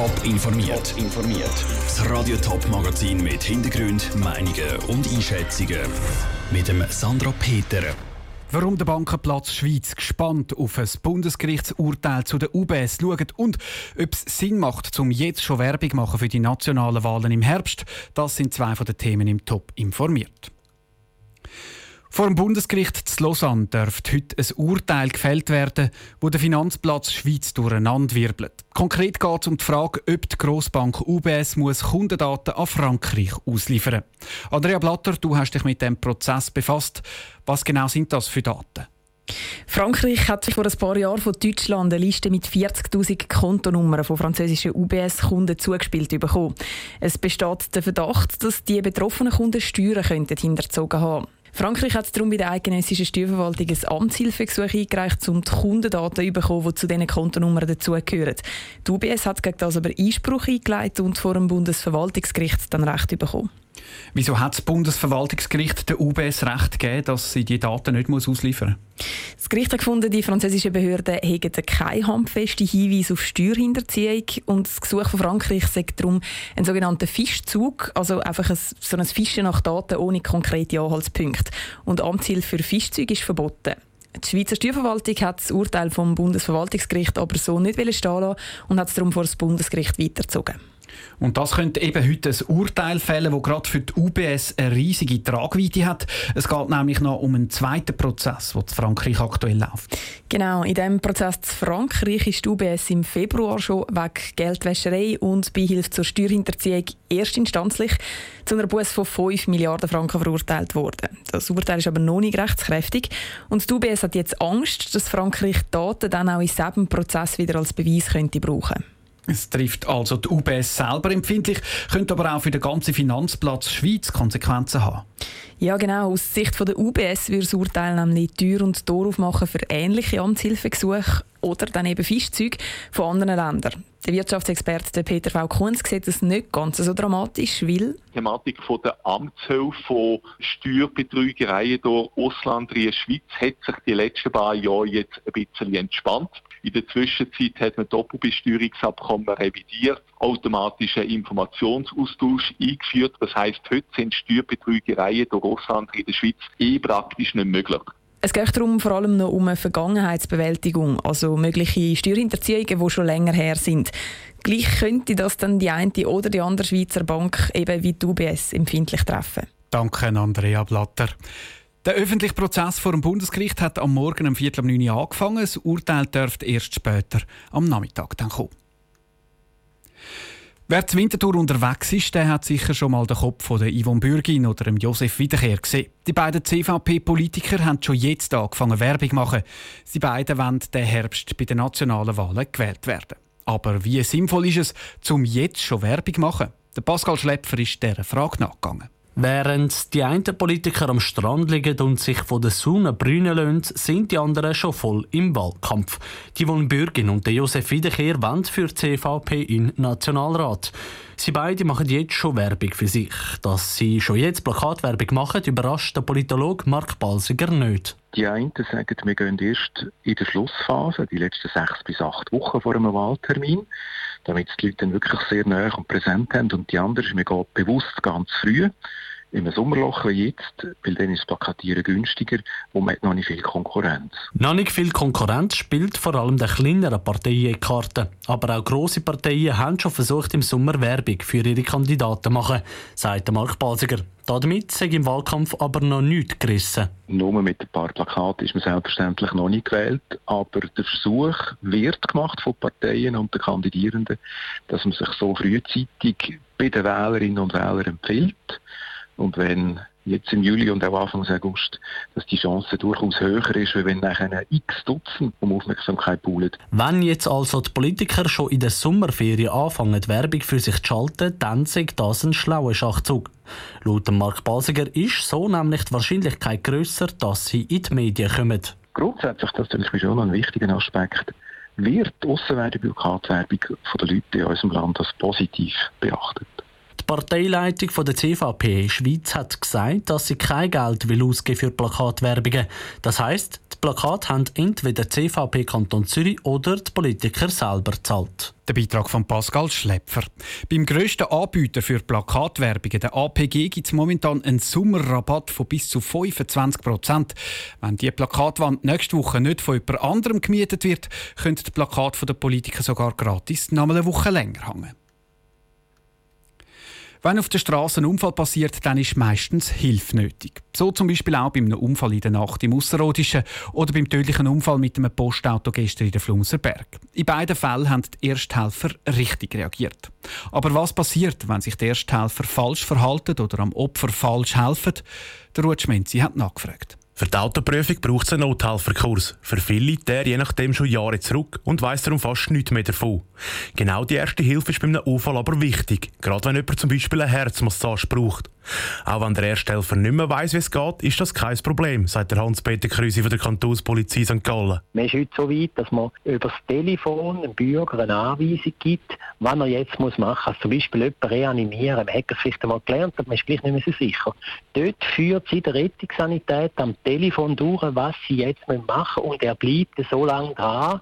Top informiert. informiert. Das Radio Top Magazin mit Hintergrund, Meinungen und Einschätzungen mit dem Sandra Peter. Warum der Bankenplatz Schweiz gespannt auf ein Bundesgerichtsurteil zu der UBS schaut und ob es Sinn macht, um jetzt schon Werbung machen für die nationalen Wahlen im Herbst, das sind zwei von den Themen im Top informiert. Vor dem Bundesgericht zu Lausanne dürfte heute ein Urteil gefällt werden, wo der Finanzplatz Schweiz durcheinanderwirbelt. Konkret geht es um die Frage, ob die Grossbank UBS muss Kundendaten an Frankreich ausliefern muss. Andrea Blatter, du hast dich mit dem Prozess befasst. Was genau sind das für Daten? Frankreich hat sich vor ein paar Jahren von Deutschland eine Liste mit 40.000 Kontonummern von französischen UBS-Kunden zugespielt bekommen. Es besteht der Verdacht, dass die betroffenen Kunden Steuern hinterzogen haben. Frankreich hat darum bei der eidgenössischen Steuerverwaltung ein Amtshilfegesuch eingereicht, um die Kundendaten zu bekommen, die zu diesen Kontonummern dazugehören. Die UBS hat gegen das aber Einspruch eingeleitet und vor dem Bundesverwaltungsgericht dann Recht bekommen. Wieso hat das Bundesverwaltungsgericht der UBS Recht gegeben, dass sie die Daten nicht ausliefern muss? Das Gericht hat gefunden, die französischen Behörden hätten keine handfesten Hinweise auf Steuerhinterziehung und das Gesuch von Frankreich sagt darum ein sogenannter Fischzug, also einfach ein, so ein Fischen nach Daten ohne konkrete Anhaltspunkte. Und Amtshilfe für Fischzüge ist verboten. Die Schweizer Steuerverwaltung hat das Urteil vom Bundesverwaltungsgericht aber so nicht stehen lassen und hat es darum vor das Bundesgericht weitergezogen. Und das könnte eben heute ein Urteil fällen, das gerade für die UBS eine riesige Tragweite hat. Es geht nämlich noch um einen zweiten Prozess, der in Frankreich aktuell läuft. Genau, in diesem Prozess in Frankreich ist die UBS im Februar schon wegen Geldwäscherei und Beihilfe zur Steuerhinterziehung erstinstanzlich zu einer Buß von 5 Milliarden Franken verurteilt worden. Das Urteil ist aber noch nicht rechtskräftig und die UBS hat jetzt Angst, dass Frankreich Daten dann auch in diesem Prozess wieder als Beweis könnte brauchen könnte. Es trifft also die UBS selber empfindlich, könnte aber auch für den ganzen Finanzplatz Schweiz Konsequenzen haben. Ja, genau. Aus Sicht der UBS würde das Urteil nämlich Tür und Tor aufmachen für ähnliche Amtshilfegesuche oder dann eben Fischzüge von anderen Ländern. Der Wirtschaftsexperte Peter V. Kunz sieht das nicht ganz so dramatisch, weil... Die Thematik von der Amtshilfe von Steuerbetrügereien durch Ausland in der Schweiz hat sich die letzten paar Jahre jetzt ein bisschen entspannt. In der Zwischenzeit hat man Doppelbesteuerungsabkommen revidiert, automatischen Informationsaustausch eingeführt. Das heißt, heute sind Steuerbetrügereien durch Ausland in der Schweiz eh praktisch nicht möglich. Es geht darum vor allem noch um eine Vergangenheitsbewältigung, also mögliche Steuerhinterziehungen, die schon länger her sind. Gleich könnte das dann die eine oder die andere Schweizer Bank eben wie die UBS empfindlich treffen. Danke, Andrea Blatter. Der öffentliche Prozess vor dem Bundesgericht hat am Morgen um Viertel um 9 Uhr angefangen. Das Urteil dürfte erst später am Nachmittag dann kommen. Wer zur Wintertour unterwegs ist, der hat sicher schon mal den Kopf von der Yvonne Bürgin oder dem Josef Wiederkehr gesehen. Die beiden CVP-Politiker haben schon jetzt angefangen Werbung zu machen. Sie beiden wollen den Herbst bei den nationalen Wahlen gewählt werden. Aber wie sinnvoll ist es, zum jetzt schon Werbung zu machen? Der Pascal Schlepfer ist dieser Frage nachgegangen. Während die einen Politiker am Strand liegen und sich von der Sonne brünen lassen, sind die anderen schon voll im Wahlkampf. Die wollen Bürgin und der Josef Wiederkehr wollen für die CVP in Nationalrat. Sie beide machen jetzt schon Werbung für sich. Dass sie schon jetzt Plakatwerbung machen, überrascht der Politologe Mark Balsiger nicht. Die einen sagen, wir gehen erst in der Schlussphase, die letzten sechs bis acht Wochen vor einem Wahltermin, damit die Leute dann wirklich sehr nah und präsent haben. Und die anderen, wir gehen bewusst ganz früh im Sommerloch wie jetzt, weil dann ist das Plakatieren günstiger und man hat noch nicht viel Konkurrenz. Noch nicht viel Konkurrenz spielt vor allem der kleineren Parteien in Karten. Aber auch grosse Parteien haben schon versucht, im Sommer Werbung für ihre Kandidaten zu machen, sagt Mark Basiger. Damit sei im Wahlkampf aber noch nichts gerissen. Nur mit ein paar Plakaten ist man selbstverständlich noch nicht gewählt, aber der Versuch wird gemacht von Parteien und den Kandidierenden, dass man sich so frühzeitig bei den Wählerinnen und Wählern empfiehlt und wenn jetzt im Juli und auch Anfang August, dass die Chance durchaus höher ist, als wenn nachher x Dutzend um Aufmerksamkeit poolen. Wenn jetzt also die Politiker schon in der Sommerferien anfangen, Werbung für sich zu schalten, dann sagt das ein schlauer Schachzug. Laut Mark Basiger ist so nämlich die Wahrscheinlichkeit grösser, dass sie in die Medien kommen. Grundsätzlich, das ist schon ein wichtiger Aspekt, wird die Aussenwerbung, Plakatwerbung von den Leuten in unserem Land als positiv beachtet. Parteileitung von der CVP Schweiz hat gesagt, dass sie kein Geld will ausgeben für Plakatwerbungen. Das heißt, die Plakate haben entweder CVP Kanton Zürich oder die Politiker selber gezahlt. Der Beitrag von Pascal Schlepfer. Beim grössten Anbieter für Plakatwerbungen, der APG, gibt es momentan einen Sommerrabatt von bis zu 25 Prozent. Wenn die Plakatwand nächste Woche nicht von jemand anderem gemietet wird, können die Plakate der Politiker sogar gratis noch eine Woche länger hängen. Wenn auf der Straße ein Unfall passiert, dann ist meistens Hilfe nötig. So zum Beispiel auch bei einem Unfall in der Nacht im Ausserrhodischen oder beim tödlichen Unfall mit einem Postauto gestern in der Flumserberg. In beiden Fällen haben die Ersthelfer richtig reagiert. Aber was passiert, wenn sich die Ersthelfer falsch verhalten oder am Opfer falsch helfen? Der Ruth Schmenzi hat nachgefragt. Für die Autoprüfung braucht es einen Nothelferkurs. Für viele der je nachdem schon Jahre zurück und weiss darum fast nichts mehr davon. Genau die erste Hilfe ist bei einem Unfall aber wichtig, gerade wenn jemand zum Beispiel eine Herzmassage braucht. Auch wenn der Ersthelfer nicht mehr weiss, wie es geht, ist das kein Problem, sagt der Hans-Peter Krüsi von der Kantonspolizei St. Gallen. Man ist heute so weit, dass man über das Telefon dem Bürger eine Anweisung gibt, was er jetzt muss machen muss. Also zum Beispiel jemanden reanimieren. Man hat es vielleicht einmal gelernt, aber man ist gleich nicht mehr so sicher. Dort führt sie der Rettungssanität am Telefon durch, was sie jetzt machen müssen und er bleibt so lange dran,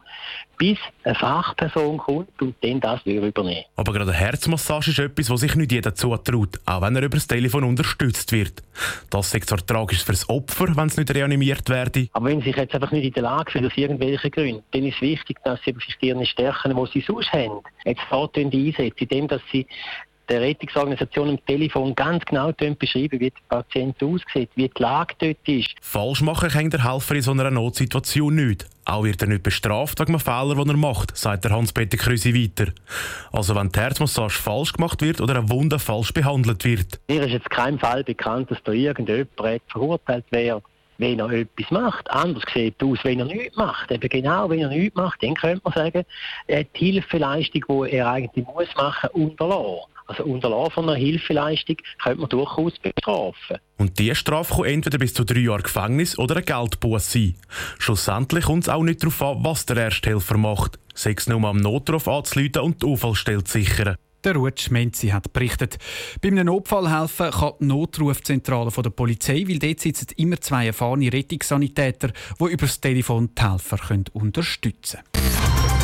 bis eine Fachperson kommt und dann das übernehmen. Aber gerade eine Herzmassage ist etwas, was sich nicht jeder zutraut, auch wenn er über das Telefon unterstützt wird. Das ist zwar tragisch für das Opfer, wenn es nicht reanimiert werde. Aber wenn sie sich jetzt einfach nicht in der Lage sind, aus irgendwelchen Gründen, dann ist es wichtig, dass sie sich ihre Stärken, die sie sonst haben, jetzt dort einsetzen, indem dass sie der Rettungsorganisation am Telefon ganz genau beschreiben, wie der Patient aussieht, wie die Lage dort ist. Falsch machen kann der Helfer in so einer Notsituation nicht. Auch wird er nicht bestraft wegen einem Fehler, den er macht, sagt der Hans-Peter Krüsi weiter. Also wenn die Herzmassage falsch gemacht wird oder eine Wunde falsch behandelt wird. Mir ist jetzt kein Fall bekannt, dass da irgendjemand verurteilt wäre wenn er etwas macht. Anders sieht es aus, wenn er nichts macht. Eben genau, wenn er nichts macht, dann könnte man sagen, er hat die Hilfeleistung, die er eigentlich muss machen, unterlassen. Also Unterlassen von einer Hilfeleistung könnte man durchaus bestrafen. Und diese Strafe kann entweder bis zu drei Jahre Gefängnis oder ein Geldbuß sein. Schlussendlich kommt es auch nicht darauf an, was der Ersthelfer macht. Sei es nur am Notruf anzuleiten und die Unfallstelle zu sichern. Der Ruth Schmenzi hat berichtet. Bei einem Notfall helfen kann die Notrufzentrale der Polizei, weil dort sitzen immer zwei erfahrene Rettungssanitäter, die über das Telefon die Helfer unterstützen können.